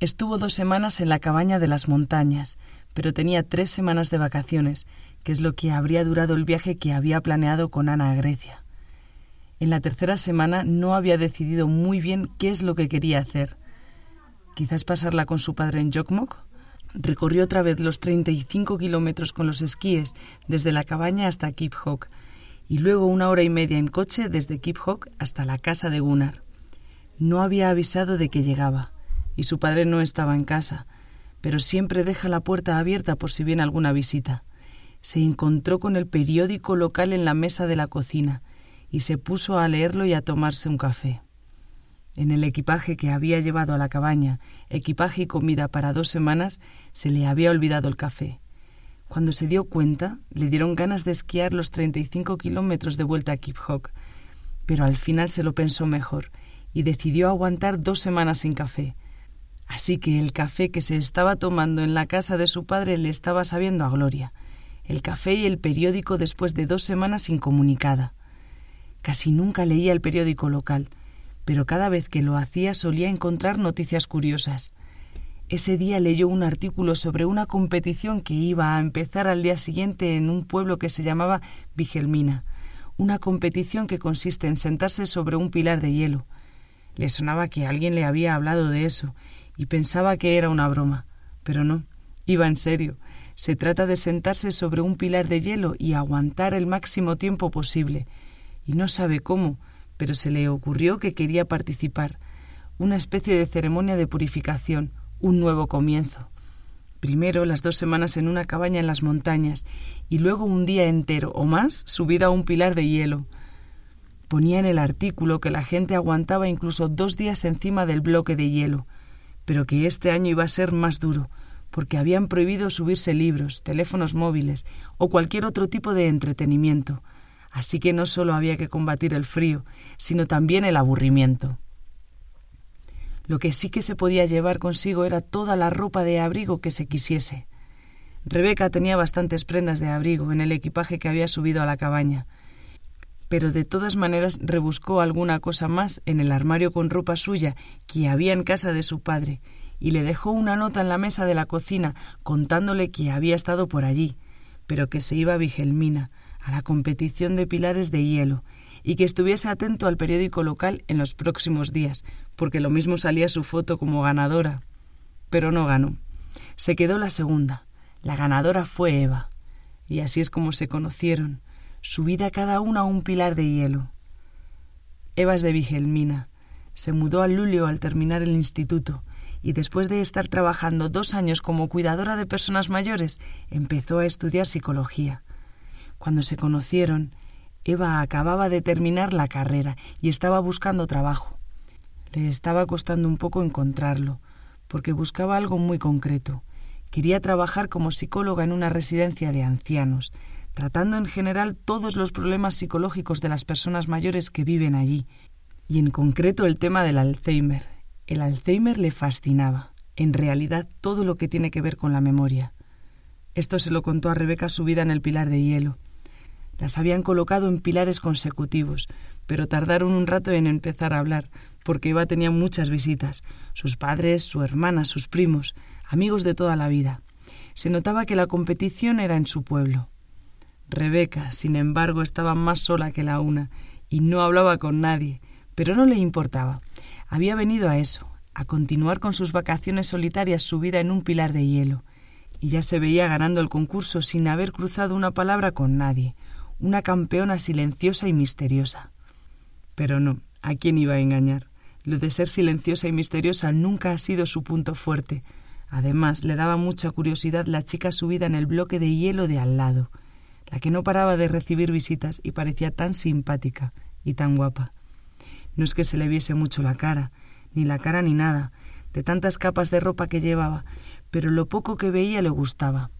Estuvo dos semanas en la cabaña de las montañas, pero tenía tres semanas de vacaciones, que es lo que habría durado el viaje que había planeado con Ana a Grecia. En la tercera semana no había decidido muy bien qué es lo que quería hacer. Quizás pasarla con su padre en Jokmok. Recorrió otra vez los 35 kilómetros con los esquíes desde la cabaña hasta Kiphok y luego una hora y media en coche desde Kiphok hasta la casa de Gunnar. No había avisado de que llegaba y su padre no estaba en casa, pero siempre deja la puerta abierta por si viene alguna visita. Se encontró con el periódico local en la mesa de la cocina y se puso a leerlo y a tomarse un café. En el equipaje que había llevado a la cabaña, equipaje y comida para dos semanas, se le había olvidado el café. Cuando se dio cuenta, le dieron ganas de esquiar los 35 kilómetros de vuelta a Kiphok, pero al final se lo pensó mejor y decidió aguantar dos semanas sin café. Así que el café que se estaba tomando en la casa de su padre le estaba sabiendo a gloria. El café y el periódico después de dos semanas incomunicada. Casi nunca leía el periódico local, pero cada vez que lo hacía solía encontrar noticias curiosas. Ese día leyó un artículo sobre una competición que iba a empezar al día siguiente en un pueblo que se llamaba Vigelmina, una competición que consiste en sentarse sobre un pilar de hielo. Le sonaba que alguien le había hablado de eso y pensaba que era una broma, pero no, iba en serio. Se trata de sentarse sobre un pilar de hielo y aguantar el máximo tiempo posible, y no sabe cómo, pero se le ocurrió que quería participar, una especie de ceremonia de purificación, un nuevo comienzo. Primero las dos semanas en una cabaña en las montañas y luego un día entero o más subido a un pilar de hielo. Ponía en el artículo que la gente aguantaba incluso dos días encima del bloque de hielo, pero que este año iba a ser más duro, porque habían prohibido subirse libros, teléfonos móviles o cualquier otro tipo de entretenimiento, Así que no solo había que combatir el frío, sino también el aburrimiento. Lo que sí que se podía llevar consigo era toda la ropa de abrigo que se quisiese. Rebeca tenía bastantes prendas de abrigo en el equipaje que había subido a la cabaña, pero de todas maneras rebuscó alguna cosa más en el armario con ropa suya que había en casa de su padre, y le dejó una nota en la mesa de la cocina contándole que había estado por allí, pero que se iba a Vigelmina, a la competición de pilares de hielo y que estuviese atento al periódico local en los próximos días, porque lo mismo salía su foto como ganadora. Pero no ganó. Se quedó la segunda. La ganadora fue Eva. Y así es como se conocieron, subida cada una a un pilar de hielo. Eva es de Vigelmina. Se mudó a Lulio al terminar el instituto y después de estar trabajando dos años como cuidadora de personas mayores, empezó a estudiar psicología. Cuando se conocieron, Eva acababa de terminar la carrera y estaba buscando trabajo. Le estaba costando un poco encontrarlo, porque buscaba algo muy concreto. Quería trabajar como psicóloga en una residencia de ancianos, tratando en general todos los problemas psicológicos de las personas mayores que viven allí, y en concreto el tema del Alzheimer. El Alzheimer le fascinaba, en realidad todo lo que tiene que ver con la memoria. Esto se lo contó a Rebeca subida en el pilar de hielo. Las habían colocado en pilares consecutivos, pero tardaron un rato en empezar a hablar, porque Eva tenía muchas visitas, sus padres, su hermana, sus primos, amigos de toda la vida. Se notaba que la competición era en su pueblo. Rebeca, sin embargo, estaba más sola que la una, y no hablaba con nadie, pero no le importaba. Había venido a eso, a continuar con sus vacaciones solitarias subida en un pilar de hielo, y ya se veía ganando el concurso sin haber cruzado una palabra con nadie, una campeona silenciosa y misteriosa. Pero no, ¿a quién iba a engañar? Lo de ser silenciosa y misteriosa nunca ha sido su punto fuerte. Además, le daba mucha curiosidad la chica subida en el bloque de hielo de al lado, la que no paraba de recibir visitas y parecía tan simpática y tan guapa. No es que se le viese mucho la cara, ni la cara ni nada, de tantas capas de ropa que llevaba, pero lo poco que veía le gustaba.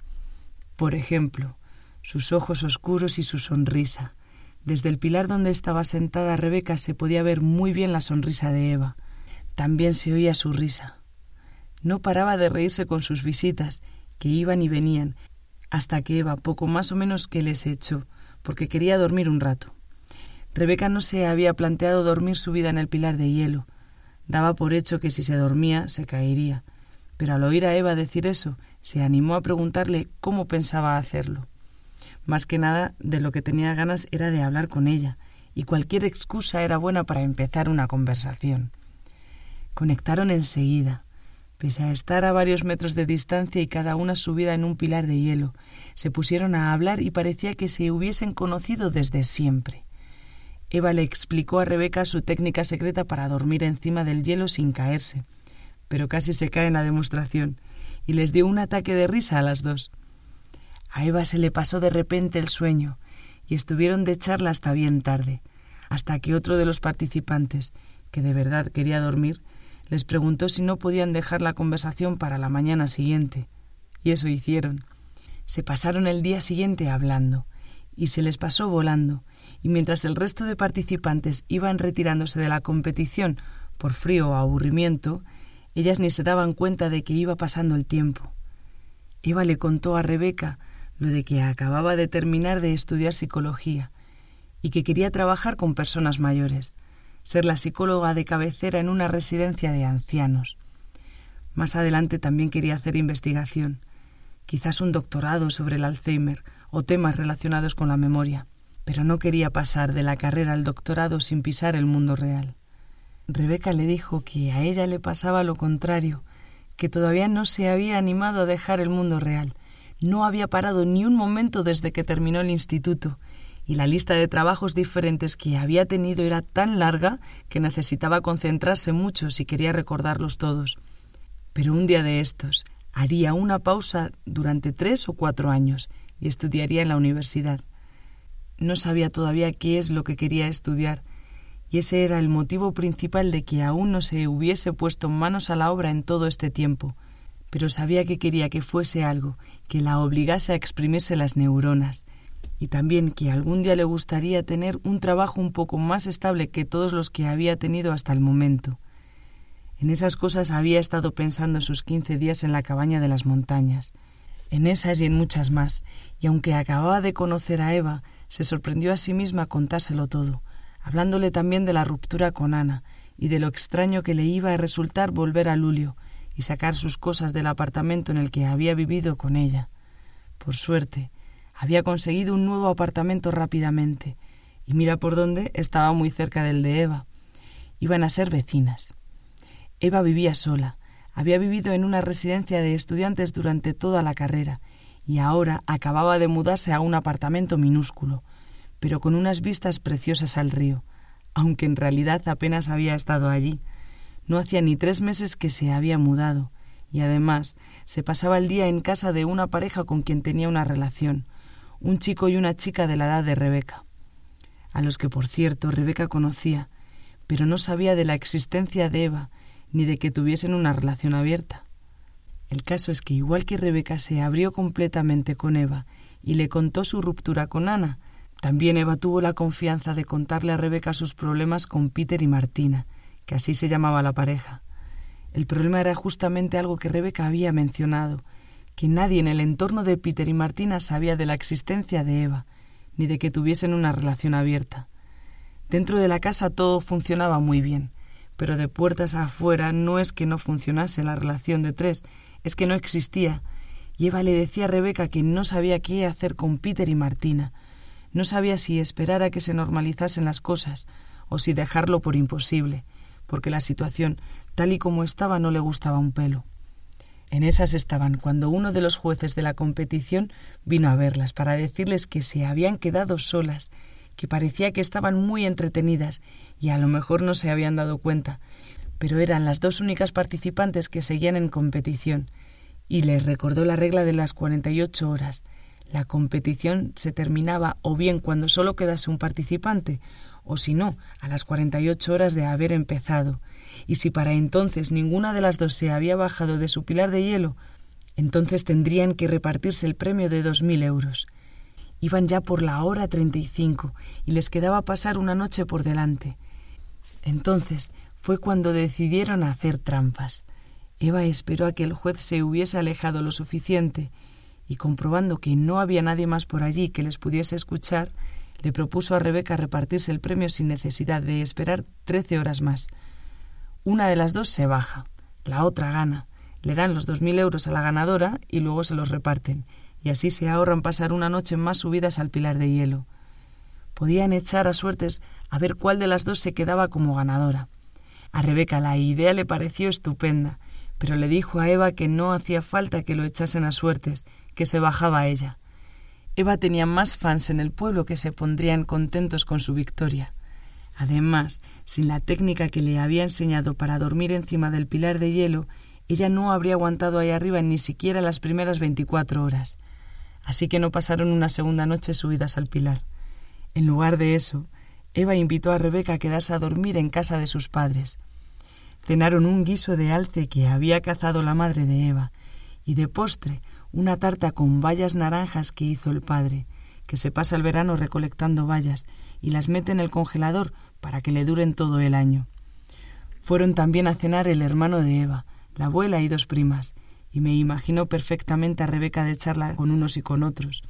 Por ejemplo, sus ojos oscuros y su sonrisa. Desde el pilar donde estaba sentada Rebeca se podía ver muy bien la sonrisa de Eva. También se oía su risa. No paraba de reírse con sus visitas, que iban y venían, hasta que Eva poco más o menos que les echó, porque quería dormir un rato. Rebeca no se había planteado dormir su vida en el pilar de hielo. Daba por hecho que si se dormía se caería, pero al oír a Eva decir eso, se animó a preguntarle cómo pensaba hacerlo. Más que nada, de lo que tenía ganas era de hablar con ella, y cualquier excusa era buena para empezar una conversación. Conectaron enseguida. Pese a estar a varios metros de distancia y cada una subida en un pilar de hielo, se pusieron a hablar y parecía que se hubiesen conocido desde siempre. Eva le explicó a Rebeca su técnica secreta para dormir encima del hielo sin caerse, pero casi se cae en la demostración, y les dio un ataque de risa a las dos. A Eva se le pasó de repente el sueño, y estuvieron de charla hasta bien tarde, hasta que otro de los participantes, que de verdad quería dormir, les preguntó si no podían dejar la conversación para la mañana siguiente. Y eso hicieron. Se pasaron el día siguiente hablando, y se les pasó volando, y mientras el resto de participantes iban retirándose de la competición por frío o aburrimiento, ellas ni se daban cuenta de que iba pasando el tiempo. Eva le contó a Rebeca lo de que acababa de terminar de estudiar psicología y que quería trabajar con personas mayores, ser la psicóloga de cabecera en una residencia de ancianos. Más adelante también quería hacer investigación, quizás un doctorado sobre el Alzheimer o temas relacionados con la memoria, pero no quería pasar de la carrera al doctorado sin pisar el mundo real. Rebeca le dijo que a ella le pasaba lo contrario, que todavía no se había animado a dejar el mundo real, no había parado ni un momento desde que terminó el instituto, y la lista de trabajos diferentes que había tenido era tan larga que necesitaba concentrarse mucho si quería recordarlos todos. Pero un día de estos haría una pausa durante tres o cuatro años y estudiaría en la universidad. No sabía todavía qué es lo que quería estudiar, y ese era el motivo principal de que aún no se hubiese puesto manos a la obra en todo este tiempo, pero sabía que quería que fuese algo que la obligase a exprimirse las neuronas, y también que algún día le gustaría tener un trabajo un poco más estable que todos los que había tenido hasta el momento. En esas cosas había estado pensando sus quince días en la cabaña de las montañas, en esas y en muchas más, y aunque acababa de conocer a Eva, se sorprendió a sí misma contárselo todo, hablándole también de la ruptura con Ana y de lo extraño que le iba a resultar volver a Lulio y sacar sus cosas del apartamento en el que había vivido con ella. Por suerte, había conseguido un nuevo apartamento rápidamente, y mira por dónde estaba muy cerca del de Eva. Iban a ser vecinas. Eva vivía sola, había vivido en una residencia de estudiantes durante toda la carrera, y ahora acababa de mudarse a un apartamento minúsculo, pero con unas vistas preciosas al río, aunque en realidad apenas había estado allí. No hacía ni tres meses que se había mudado, y además se pasaba el día en casa de una pareja con quien tenía una relación, un chico y una chica de la edad de Rebeca, a los que, por cierto, Rebeca conocía, pero no sabía de la existencia de Eva ni de que tuviesen una relación abierta. El caso es que igual que Rebeca se abrió completamente con Eva y le contó su ruptura con Ana, también Eva tuvo la confianza de contarle a Rebeca sus problemas con Peter y Martina, que así se llamaba la pareja. El problema era justamente algo que Rebeca había mencionado, que nadie en el entorno de Peter y Martina sabía de la existencia de Eva, ni de que tuviesen una relación abierta. Dentro de la casa todo funcionaba muy bien, pero de puertas afuera no es que no funcionase la relación de tres, es que no existía, y Eva le decía a Rebeca que no sabía qué hacer con Peter y Martina, no sabía si esperar a que se normalizasen las cosas o si dejarlo por imposible, porque la situación, tal y como estaba, no le gustaba un pelo. En esas estaban cuando uno de los jueces de la competición vino a verlas para decirles que se habían quedado solas, que parecía que estaban muy entretenidas y a lo mejor no se habían dado cuenta, pero eran las dos únicas participantes que seguían en competición, y les recordó la regla de las cuarenta y ocho horas, la competición se terminaba o bien cuando solo quedase un participante, o si no, a las cuarenta y ocho horas de haber empezado, y si para entonces ninguna de las dos se había bajado de su pilar de hielo, entonces tendrían que repartirse el premio de dos mil euros. Iban ya por la hora treinta y cinco y les quedaba pasar una noche por delante. Entonces fue cuando decidieron hacer trampas. Eva esperó a que el juez se hubiese alejado lo suficiente y comprobando que no había nadie más por allí que les pudiese escuchar, le propuso a Rebeca repartirse el premio sin necesidad de esperar trece horas más. Una de las dos se baja, la otra gana, le dan los dos mil euros a la ganadora y luego se los reparten, y así se ahorran pasar una noche más subidas al pilar de hielo. Podían echar a suertes a ver cuál de las dos se quedaba como ganadora. A Rebeca la idea le pareció estupenda, pero le dijo a Eva que no hacía falta que lo echasen a suertes, que se bajaba ella. Eva tenía más fans en el pueblo que se pondrían contentos con su victoria. Además, sin la técnica que le había enseñado para dormir encima del pilar de hielo, ella no habría aguantado ahí arriba ni siquiera las primeras veinticuatro horas. Así que no pasaron una segunda noche subidas al pilar. En lugar de eso, Eva invitó a Rebeca a quedarse a dormir en casa de sus padres. Cenaron un guiso de alce que había cazado la madre de Eva, y de postre una tarta con bayas naranjas que hizo el padre, que se pasa el verano recolectando bayas y las mete en el congelador para que le duren todo el año. Fueron también a cenar el hermano de Eva, la abuela y dos primas, y me imagino perfectamente a Rebeca de charla con unos y con otros.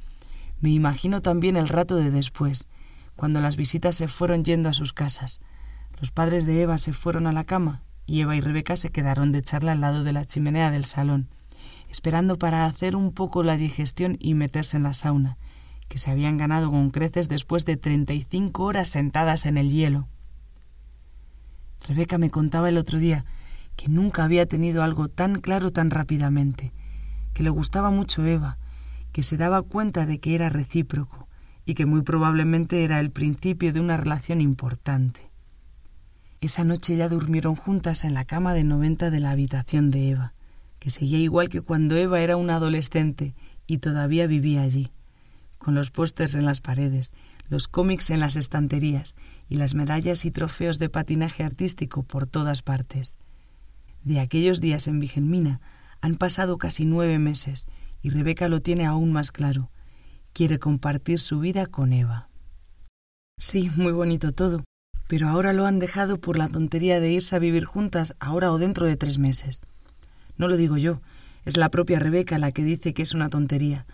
Me imagino también el rato de después, cuando las visitas se fueron yendo a sus casas. Los padres de Eva se fueron a la cama y Eva y Rebeca se quedaron de charla al lado de la chimenea del salón, esperando para hacer un poco la digestión y meterse en la sauna, que se habían ganado con creces después de treinta y cinco horas sentadas en el hielo. Rebeca me contaba el otro día que nunca había tenido algo tan claro tan rápidamente, que le gustaba mucho Eva, que se daba cuenta de que era recíproco y que muy probablemente era el principio de una relación importante. Esa noche ya durmieron juntas en la cama de noventa de la habitación de Eva, que seguía igual que cuando Eva era una adolescente y todavía vivía allí con los pósters en las paredes, los cómics en las estanterías y las medallas y trofeos de patinaje artístico por todas partes. De aquellos días en Vigelmina han pasado casi nueve meses y Rebeca lo tiene aún más claro. Quiere compartir su vida con Eva. Sí, muy bonito todo, pero ahora lo han dejado por la tontería de irse a vivir juntas ahora o dentro de tres meses. No lo digo yo, es la propia Rebeca la que dice que es una tontería,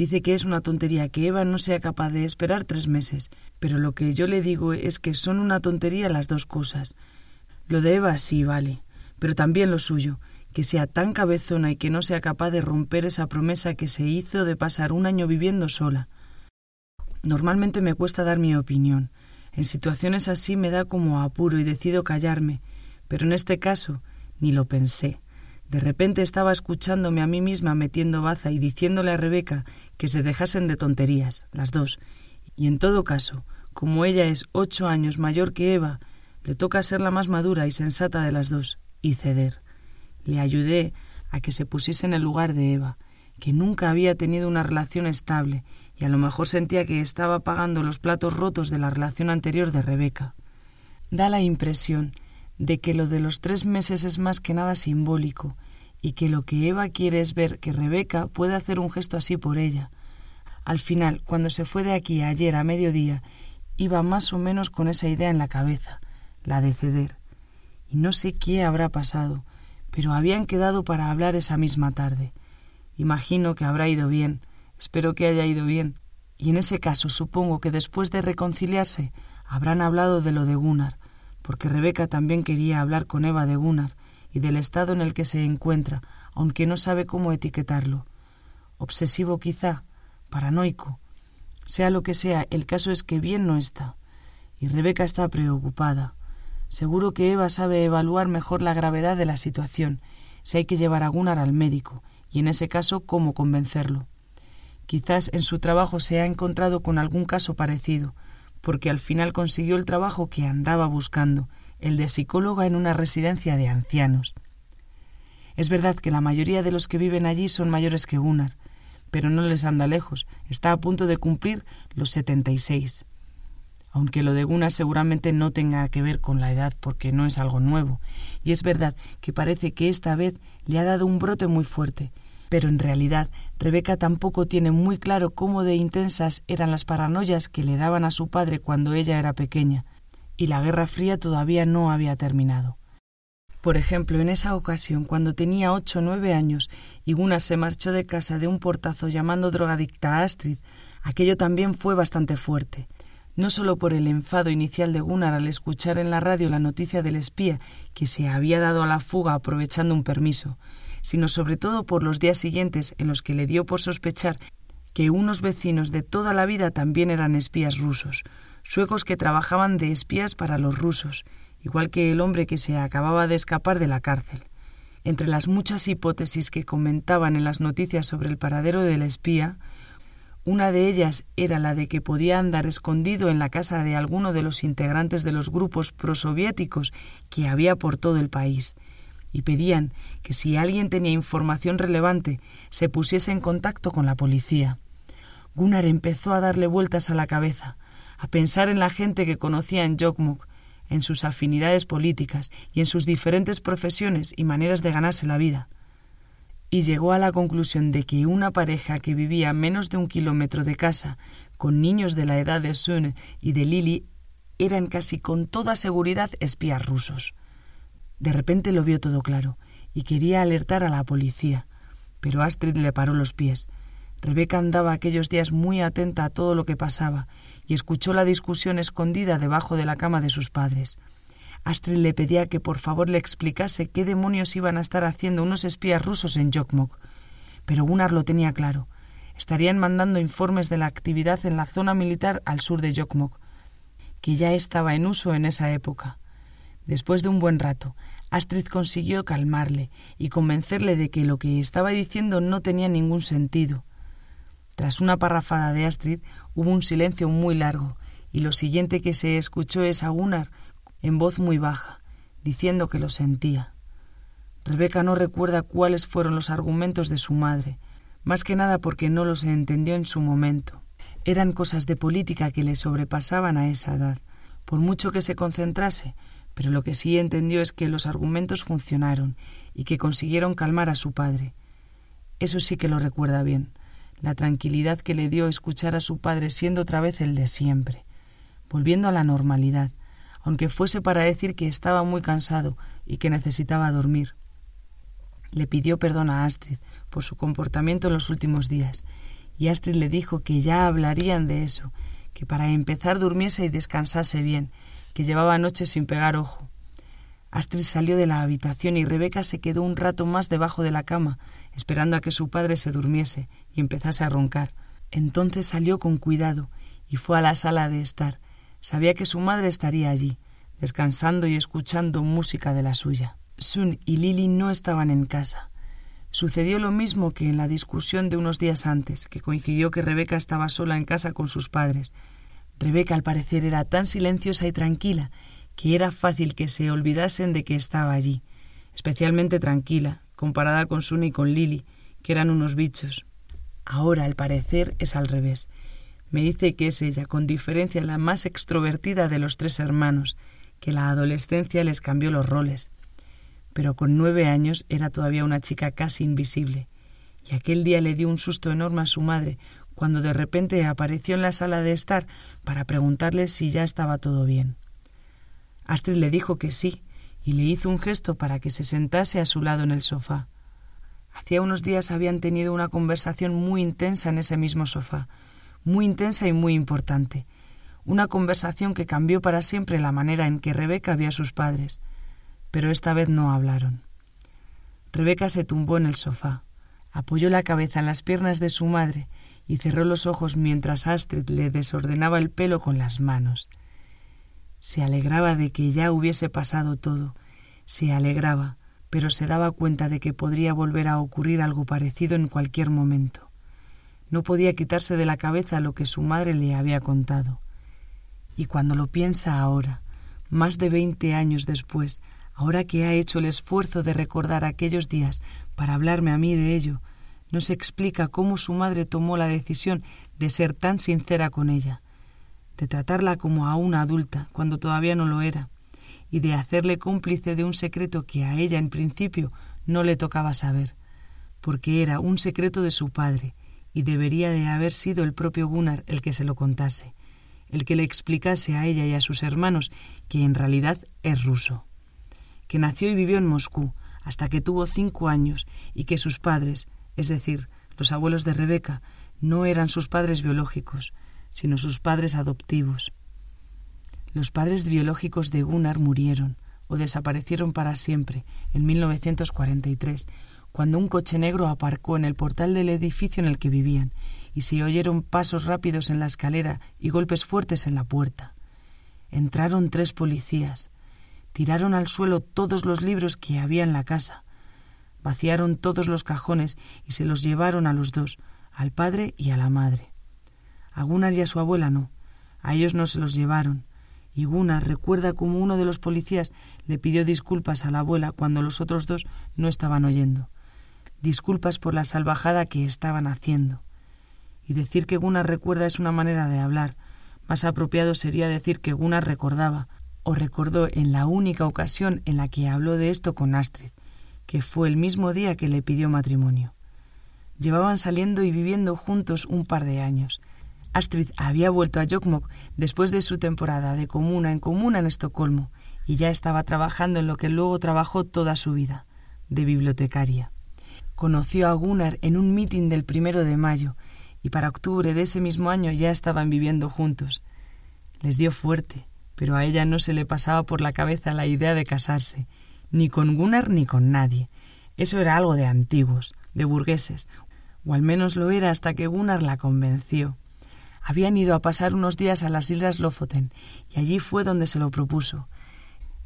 Dice que es una tontería que Eva no sea capaz de esperar tres meses, pero lo que yo le digo es que son una tontería las dos cosas. Lo de Eva sí vale, pero también lo suyo, que sea tan cabezona y que no sea capaz de romper esa promesa que se hizo de pasar un año viviendo sola. Normalmente me cuesta dar mi opinión. En situaciones así me da como apuro y decido callarme, pero en este caso ni lo pensé. De repente estaba escuchándome a mí misma metiendo baza y diciéndole a Rebeca que se dejasen de tonterías, las dos. Y en todo caso, como ella es ocho años mayor que Eva, le toca ser la más madura y sensata de las dos, y ceder. Le ayudé a que se pusiese en el lugar de Eva, que nunca había tenido una relación estable, y a lo mejor sentía que estaba pagando los platos rotos de la relación anterior de Rebeca. Da la impresión de que lo de los tres meses es más que nada simbólico y que lo que Eva quiere es ver que Rebeca puede hacer un gesto así por ella. Al final, cuando se fue de aquí ayer a mediodía, iba más o menos con esa idea en la cabeza, la de ceder. Y no sé qué habrá pasado, pero habían quedado para hablar esa misma tarde. Imagino que habrá ido bien, espero que haya ido bien, y en ese caso supongo que después de reconciliarse habrán hablado de lo de Gunnar, porque Rebeca también quería hablar con Eva de Gunnar y del estado en el que se encuentra, aunque no sabe cómo etiquetarlo. Obsesivo quizá, paranoico. Sea lo que sea, el caso es que bien no está. Y Rebeca está preocupada. Seguro que Eva sabe evaluar mejor la gravedad de la situación, si hay que llevar a Gunnar al médico, y en ese caso cómo convencerlo. Quizás en su trabajo se ha encontrado con algún caso parecido, porque al final consiguió el trabajo que andaba buscando, el de psicóloga en una residencia de ancianos. Es verdad que la mayoría de los que viven allí son mayores que Gunnar, pero no les anda lejos, está a punto de cumplir los setenta y seis. Aunque lo de Gunnar seguramente no tenga que ver con la edad porque no es algo nuevo, y es verdad que parece que esta vez le ha dado un brote muy fuerte, pero en realidad Rebeca tampoco tiene muy claro cómo de intensas eran las paranoias que le daban a su padre cuando ella era pequeña, y la Guerra Fría todavía no había terminado. Por ejemplo, en esa ocasión, cuando tenía ocho o nueve años y Gunnar se marchó de casa de un portazo llamando drogadicta a Astrid, aquello también fue bastante fuerte. No solo por el enfado inicial de Gunnar al escuchar en la radio la noticia del espía que se había dado a la fuga aprovechando un permiso, sino sobre todo por los días siguientes en los que le dio por sospechar que unos vecinos de toda la vida también eran espías rusos, suecos que trabajaban de espías para los rusos, igual que el hombre que se acababa de escapar de la cárcel. Entre las muchas hipótesis que comentaban en las noticias sobre el paradero del espía, una de ellas era la de que podía andar escondido en la casa de alguno de los integrantes de los grupos prosoviéticos que había por todo el país, y pedían que si alguien tenía información relevante se pusiese en contacto con la policía. Gunnar empezó a darle vueltas a la cabeza, a pensar en la gente que conocía en Jokmuk, en sus afinidades políticas y en sus diferentes profesiones y maneras de ganarse la vida. Y llegó a la conclusión de que una pareja que vivía a menos de un kilómetro de casa, con niños de la edad de Sun y de Lily, eran casi con toda seguridad espías rusos. De repente lo vio todo claro y quería alertar a la policía, pero Astrid le paró los pies. Rebeca andaba aquellos días muy atenta a todo lo que pasaba y escuchó la discusión escondida debajo de la cama de sus padres. Astrid le pedía que por favor le explicase qué demonios iban a estar haciendo unos espías rusos en Jokmok. Pero Gunnar lo tenía claro. Estarían mandando informes de la actividad en la zona militar al sur de Jokmok, que ya estaba en uso en esa época. Después de un buen rato, Astrid consiguió calmarle y convencerle de que lo que estaba diciendo no tenía ningún sentido. Tras una parrafada de Astrid hubo un silencio muy largo, y lo siguiente que se escuchó es a Gunnar en voz muy baja, diciendo que lo sentía. Rebeca no recuerda cuáles fueron los argumentos de su madre, más que nada porque no los entendió en su momento. Eran cosas de política que le sobrepasaban a esa edad. Por mucho que se concentrase, pero lo que sí entendió es que los argumentos funcionaron y que consiguieron calmar a su padre. Eso sí que lo recuerda bien la tranquilidad que le dio escuchar a su padre siendo otra vez el de siempre, volviendo a la normalidad, aunque fuese para decir que estaba muy cansado y que necesitaba dormir. Le pidió perdón a Astrid por su comportamiento en los últimos días, y Astrid le dijo que ya hablarían de eso, que para empezar durmiese y descansase bien, que llevaba noches sin pegar ojo. Astrid salió de la habitación y Rebeca se quedó un rato más debajo de la cama, esperando a que su padre se durmiese y empezase a roncar. Entonces salió con cuidado y fue a la sala de estar. Sabía que su madre estaría allí, descansando y escuchando música de la suya. Sun y Lily no estaban en casa. Sucedió lo mismo que en la discusión de unos días antes, que coincidió que Rebeca estaba sola en casa con sus padres. Rebeca al parecer era tan silenciosa y tranquila que era fácil que se olvidasen de que estaba allí, especialmente tranquila, comparada con Sun y con Lily, que eran unos bichos. Ahora, al parecer, es al revés. Me dice que es ella, con diferencia, la más extrovertida de los tres hermanos, que la adolescencia les cambió los roles. Pero con nueve años era todavía una chica casi invisible, y aquel día le dio un susto enorme a su madre cuando de repente apareció en la sala de estar para preguntarle si ya estaba todo bien. Astrid le dijo que sí, y le hizo un gesto para que se sentase a su lado en el sofá. Hacía unos días habían tenido una conversación muy intensa en ese mismo sofá, muy intensa y muy importante, una conversación que cambió para siempre la manera en que Rebeca vio a sus padres, pero esta vez no hablaron. Rebeca se tumbó en el sofá, apoyó la cabeza en las piernas de su madre y cerró los ojos mientras Astrid le desordenaba el pelo con las manos. Se alegraba de que ya hubiese pasado todo, se alegraba, pero se daba cuenta de que podría volver a ocurrir algo parecido en cualquier momento. No podía quitarse de la cabeza lo que su madre le había contado. Y cuando lo piensa ahora, más de veinte años después, ahora que ha hecho el esfuerzo de recordar aquellos días para hablarme a mí de ello, no se explica cómo su madre tomó la decisión de ser tan sincera con ella, de tratarla como a una adulta cuando todavía no lo era, y de hacerle cómplice de un secreto que a ella en principio no le tocaba saber, porque era un secreto de su padre, y debería de haber sido el propio Gunnar el que se lo contase, el que le explicase a ella y a sus hermanos que en realidad es ruso, que nació y vivió en Moscú hasta que tuvo cinco años y que sus padres, es decir, los abuelos de Rebeca, no eran sus padres biológicos, sino sus padres adoptivos. Los padres biológicos de Gunnar murieron o desaparecieron para siempre en 1943, cuando un coche negro aparcó en el portal del edificio en el que vivían, y se oyeron pasos rápidos en la escalera y golpes fuertes en la puerta. Entraron tres policías. Tiraron al suelo todos los libros que había en la casa. Vaciaron todos los cajones y se los llevaron a los dos, al padre y a la madre. A Gunnar y a su abuela no. A ellos no se los llevaron. Y Gunnar recuerda cómo uno de los policías le pidió disculpas a la abuela cuando los otros dos no estaban oyendo disculpas por la salvajada que estaban haciendo. Y decir que Gunnar recuerda es una manera de hablar. Más apropiado sería decir que Gunnar recordaba, o recordó en la única ocasión en la que habló de esto con Astrid, que fue el mismo día que le pidió matrimonio. Llevaban saliendo y viviendo juntos un par de años. Astrid había vuelto a Jokkmokk después de su temporada de comuna en comuna en Estocolmo y ya estaba trabajando en lo que luego trabajó toda su vida, de bibliotecaria conoció a Gunnar en un mitin del primero de mayo y para octubre de ese mismo año ya estaban viviendo juntos. Les dio fuerte, pero a ella no se le pasaba por la cabeza la idea de casarse, ni con Gunnar ni con nadie. Eso era algo de antiguos, de burgueses, o al menos lo era hasta que Gunnar la convenció. Habían ido a pasar unos días a las islas Lofoten, y allí fue donde se lo propuso.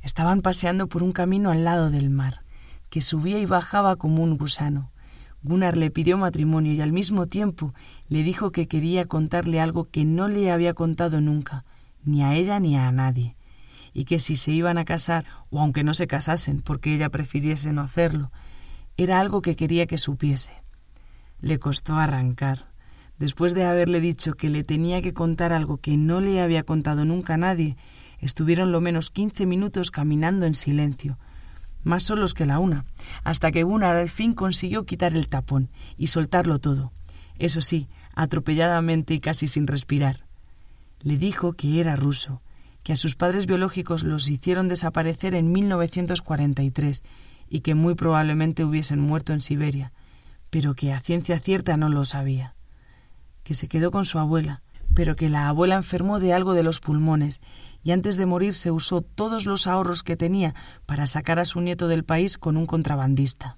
Estaban paseando por un camino al lado del mar que subía y bajaba como un gusano. Gunnar le pidió matrimonio y al mismo tiempo le dijo que quería contarle algo que no le había contado nunca, ni a ella ni a nadie, y que si se iban a casar, o aunque no se casasen, porque ella prefiriese no hacerlo, era algo que quería que supiese. Le costó arrancar. Después de haberle dicho que le tenía que contar algo que no le había contado nunca a nadie, estuvieron lo menos quince minutos caminando en silencio, más solos que la una, hasta que Gunnar al fin consiguió quitar el tapón y soltarlo todo, eso sí, atropelladamente y casi sin respirar. Le dijo que era ruso, que a sus padres biológicos los hicieron desaparecer en 1943 y que muy probablemente hubiesen muerto en Siberia, pero que a ciencia cierta no lo sabía. Que se quedó con su abuela, pero que la abuela enfermó de algo de los pulmones y antes de morir se usó todos los ahorros que tenía para sacar a su nieto del país con un contrabandista.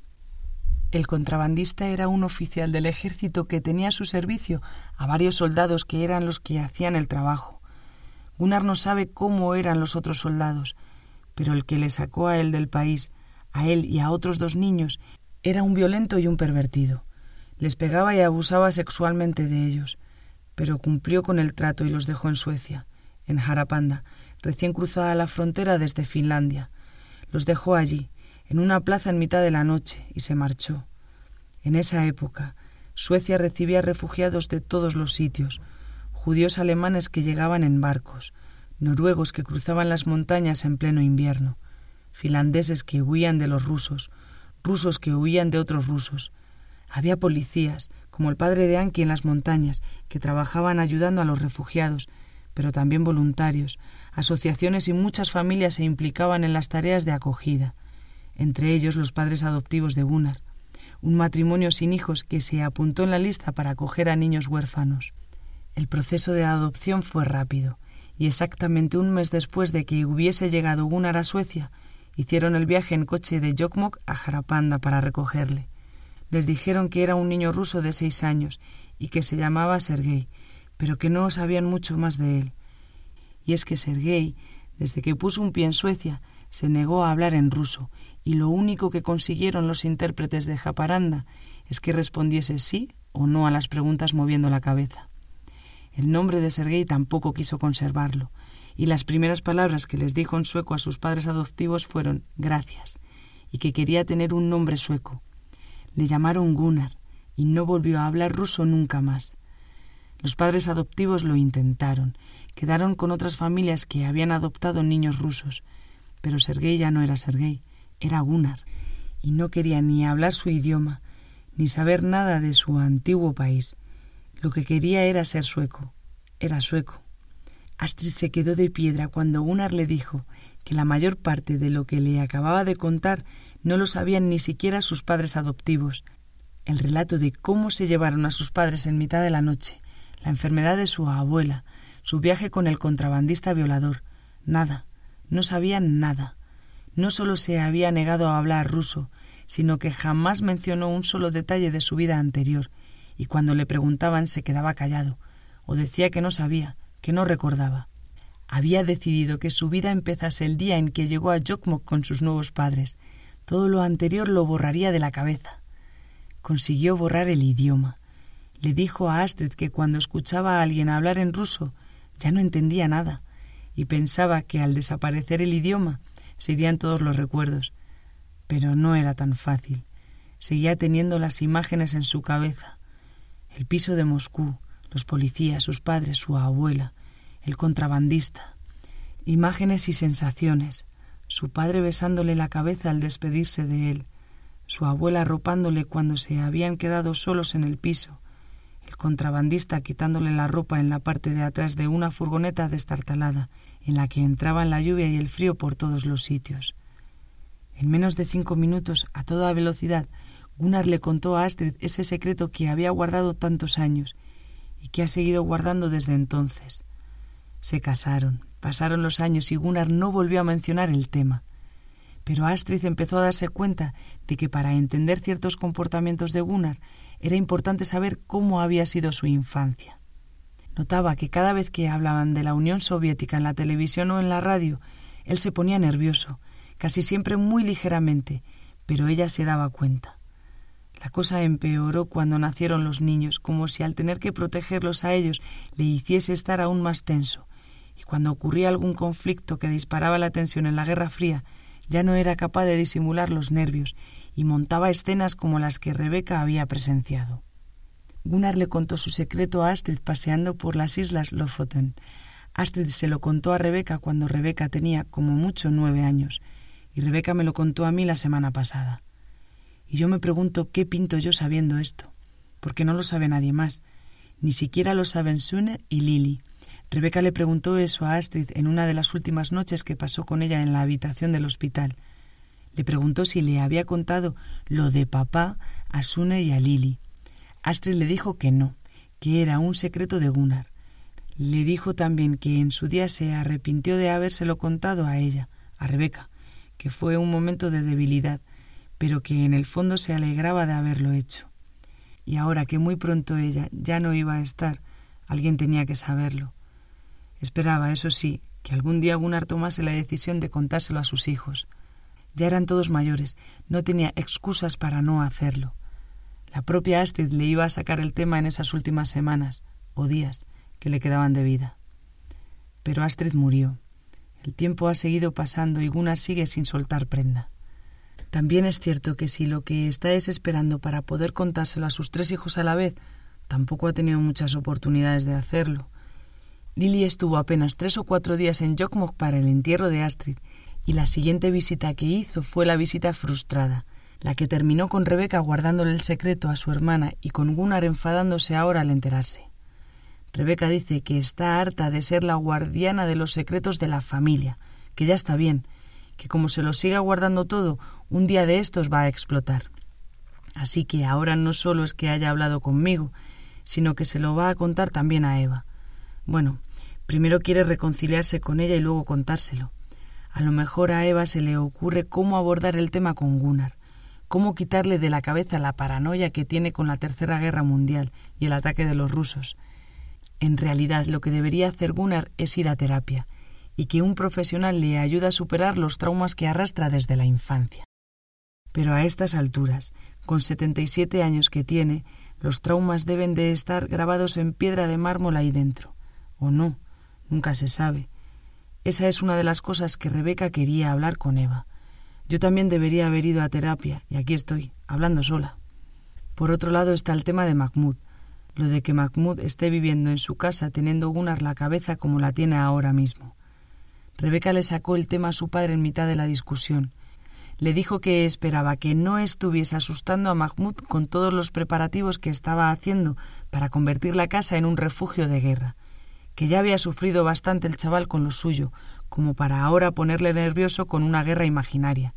El contrabandista era un oficial del ejército que tenía a su servicio a varios soldados que eran los que hacían el trabajo. Gunnar no sabe cómo eran los otros soldados, pero el que le sacó a él del país, a él y a otros dos niños, era un violento y un pervertido. Les pegaba y abusaba sexualmente de ellos, pero cumplió con el trato y los dejó en Suecia en Harapanda, recién cruzada la frontera desde Finlandia. Los dejó allí, en una plaza en mitad de la noche, y se marchó. En esa época, Suecia recibía refugiados de todos los sitios, judíos alemanes que llegaban en barcos, noruegos que cruzaban las montañas en pleno invierno, finlandeses que huían de los rusos, rusos que huían de otros rusos. Había policías, como el padre de Anki en las montañas, que trabajaban ayudando a los refugiados pero también voluntarios, asociaciones y muchas familias se implicaban en las tareas de acogida, entre ellos los padres adoptivos de Gunnar, un matrimonio sin hijos que se apuntó en la lista para acoger a niños huérfanos. El proceso de adopción fue rápido, y exactamente un mes después de que hubiese llegado Gunnar a Suecia, hicieron el viaje en coche de Jokkmokk a Jarapanda para recogerle. Les dijeron que era un niño ruso de seis años y que se llamaba Sergei, pero que no sabían mucho más de él. Y es que Sergei, desde que puso un pie en Suecia, se negó a hablar en ruso, y lo único que consiguieron los intérpretes de Japaranda es que respondiese sí o no a las preguntas moviendo la cabeza. El nombre de Sergei tampoco quiso conservarlo, y las primeras palabras que les dijo en sueco a sus padres adoptivos fueron gracias, y que quería tener un nombre sueco. Le llamaron Gunnar, y no volvió a hablar ruso nunca más. Los padres adoptivos lo intentaron, quedaron con otras familias que habían adoptado niños rusos, pero Sergei ya no era Sergei, era Gunnar, y no quería ni hablar su idioma, ni saber nada de su antiguo país. Lo que quería era ser sueco, era sueco. Astrid se quedó de piedra cuando Gunnar le dijo que la mayor parte de lo que le acababa de contar no lo sabían ni siquiera sus padres adoptivos. El relato de cómo se llevaron a sus padres en mitad de la noche, la enfermedad de su abuela, su viaje con el contrabandista violador. Nada, no sabían nada. No solo se había negado a hablar ruso, sino que jamás mencionó un solo detalle de su vida anterior, y cuando le preguntaban se quedaba callado, o decía que no sabía, que no recordaba. Había decidido que su vida empezase el día en que llegó a Jokmok con sus nuevos padres. Todo lo anterior lo borraría de la cabeza. Consiguió borrar el idioma. Le dijo a Astrid que cuando escuchaba a alguien hablar en ruso ya no entendía nada y pensaba que al desaparecer el idioma se irían todos los recuerdos. Pero no era tan fácil. Seguía teniendo las imágenes en su cabeza. El piso de Moscú, los policías, sus padres, su abuela, el contrabandista. Imágenes y sensaciones. Su padre besándole la cabeza al despedirse de él, su abuela arropándole cuando se habían quedado solos en el piso, el contrabandista quitándole la ropa en la parte de atrás de una furgoneta destartalada, en la que entraban la lluvia y el frío por todos los sitios. En menos de cinco minutos, a toda velocidad, Gunnar le contó a Astrid ese secreto que había guardado tantos años y que ha seguido guardando desde entonces. Se casaron, pasaron los años y Gunnar no volvió a mencionar el tema. Pero Astrid empezó a darse cuenta de que para entender ciertos comportamientos de Gunnar era importante saber cómo había sido su infancia. Notaba que cada vez que hablaban de la Unión Soviética en la televisión o en la radio, él se ponía nervioso, casi siempre muy ligeramente, pero ella se daba cuenta. La cosa empeoró cuando nacieron los niños, como si al tener que protegerlos a ellos le hiciese estar aún más tenso, y cuando ocurría algún conflicto que disparaba la tensión en la Guerra Fría, ya no era capaz de disimular los nervios y montaba escenas como las que Rebeca había presenciado. Gunnar le contó su secreto a Astrid paseando por las islas Lofoten. Astrid se lo contó a Rebeca cuando Rebeca tenía como mucho nueve años, y Rebeca me lo contó a mí la semana pasada. Y yo me pregunto qué pinto yo sabiendo esto, porque no lo sabe nadie más, ni siquiera lo saben Sune y Lily. Rebeca le preguntó eso a Astrid en una de las últimas noches que pasó con ella en la habitación del hospital. Le preguntó si le había contado lo de papá a Sune y a Lily. Astrid le dijo que no, que era un secreto de Gunnar. Le dijo también que en su día se arrepintió de habérselo contado a ella, a Rebeca, que fue un momento de debilidad, pero que en el fondo se alegraba de haberlo hecho. Y ahora que muy pronto ella ya no iba a estar, alguien tenía que saberlo. Esperaba, eso sí, que algún día Gunnar tomase la decisión de contárselo a sus hijos. Ya eran todos mayores, no tenía excusas para no hacerlo. La propia Astrid le iba a sacar el tema en esas últimas semanas o días que le quedaban de vida. Pero Astrid murió. El tiempo ha seguido pasando y Gunnar sigue sin soltar prenda. También es cierto que si lo que está es esperando para poder contárselo a sus tres hijos a la vez, tampoco ha tenido muchas oportunidades de hacerlo. Lily estuvo apenas tres o cuatro días en Jokmok para el entierro de Astrid y la siguiente visita que hizo fue la visita frustrada, la que terminó con Rebeca guardándole el secreto a su hermana y con Gunnar enfadándose ahora al enterarse. Rebeca dice que está harta de ser la guardiana de los secretos de la familia, que ya está bien, que como se lo siga guardando todo, un día de estos va a explotar. Así que ahora no solo es que haya hablado conmigo, sino que se lo va a contar también a Eva. Bueno, primero quiere reconciliarse con ella y luego contárselo. A lo mejor a Eva se le ocurre cómo abordar el tema con Gunnar, cómo quitarle de la cabeza la paranoia que tiene con la Tercera Guerra Mundial y el ataque de los rusos. En realidad lo que debería hacer Gunnar es ir a terapia, y que un profesional le ayude a superar los traumas que arrastra desde la infancia. Pero a estas alturas, con setenta y siete años que tiene, los traumas deben de estar grabados en piedra de mármol ahí dentro. O no, nunca se sabe. Esa es una de las cosas que Rebeca quería hablar con Eva. Yo también debería haber ido a terapia, y aquí estoy, hablando sola. Por otro lado está el tema de Mahmoud, lo de que Mahmoud esté viviendo en su casa teniendo Gunnar la cabeza como la tiene ahora mismo. Rebeca le sacó el tema a su padre en mitad de la discusión. Le dijo que esperaba que no estuviese asustando a Mahmoud con todos los preparativos que estaba haciendo para convertir la casa en un refugio de guerra que ya había sufrido bastante el chaval con lo suyo, como para ahora ponerle nervioso con una guerra imaginaria.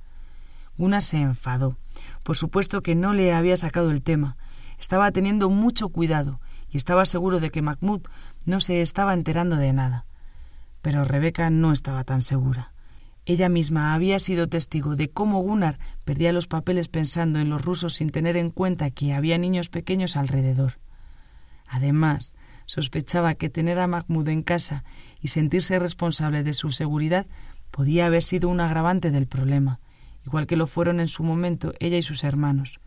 Una se enfadó. Por supuesto que no le había sacado el tema. Estaba teniendo mucho cuidado y estaba seguro de que Mahmoud no se estaba enterando de nada. Pero Rebeca no estaba tan segura. Ella misma había sido testigo de cómo Gunnar perdía los papeles pensando en los rusos sin tener en cuenta que había niños pequeños alrededor. Además, sospechaba que tener a Mahmoud en casa y sentirse responsable de su seguridad podía haber sido un agravante del problema, igual que lo fueron en su momento ella y sus hermanos.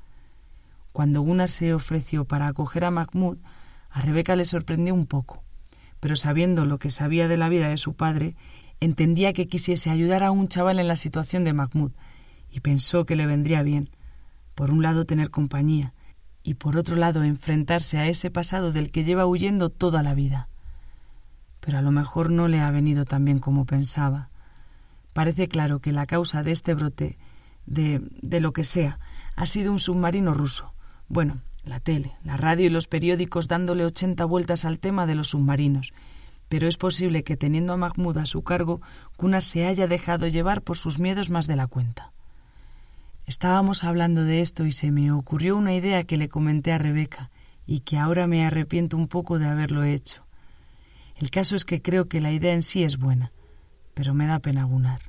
Cuando Gunnar se ofreció para acoger a Mahmoud, a Rebeca le sorprendió un poco, pero sabiendo lo que sabía de la vida de su padre, entendía que quisiese ayudar a un chaval en la situación de Mahmoud, y pensó que le vendría bien, por un lado tener compañía, y por otro lado enfrentarse a ese pasado del que lleva huyendo toda la vida. Pero a lo mejor no le ha venido tan bien como pensaba. Parece claro que la causa de este brote, de, de lo que sea, ha sido un submarino ruso. Bueno, la tele, la radio y los periódicos dándole ochenta vueltas al tema de los submarinos, pero es posible que teniendo a Mahmoud a su cargo, Gunnar se haya dejado llevar por sus miedos más de la cuenta. Estábamos hablando de esto y se me ocurrió una idea que le comenté a Rebeca y que ahora me arrepiento un poco de haberlo hecho. El caso es que creo que la idea en sí es buena, pero me da pena Gunnar.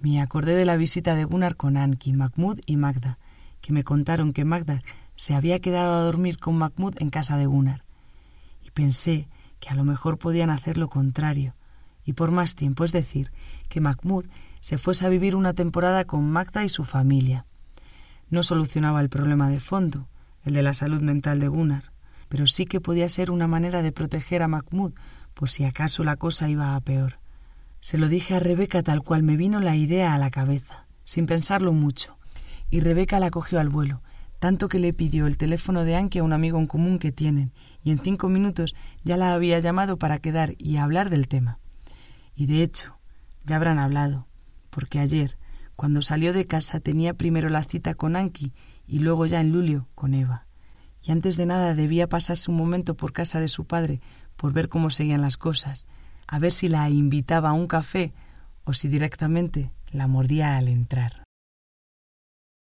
Me acordé de la visita de Gunnar con Anki, Mahmoud y Magda, que me contaron que Magda se había quedado a dormir con Mahmoud en casa de Gunnar. Y pensé que a lo mejor podían hacer lo contrario, y por más tiempo, es decir, que Mahmoud se fuese a vivir una temporada con Magda y su familia. No solucionaba el problema de fondo, el de la salud mental de Gunnar, pero sí que podía ser una manera de proteger a Mahmoud por si acaso la cosa iba a peor. Se lo dije a Rebeca tal cual me vino la idea a la cabeza, sin pensarlo mucho, y Rebeca la cogió al vuelo, tanto que le pidió el teléfono de Anki a un amigo en común que tienen, y en cinco minutos ya la había llamado para quedar y hablar del tema. Y de hecho, ya habrán hablado, porque ayer, cuando salió de casa, tenía primero la cita con Anki y luego ya en Lulio con Eva. Y antes de nada debía pasarse un momento por casa de su padre por ver cómo seguían las cosas, a ver si la invitaba a un café o si directamente la mordía al entrar.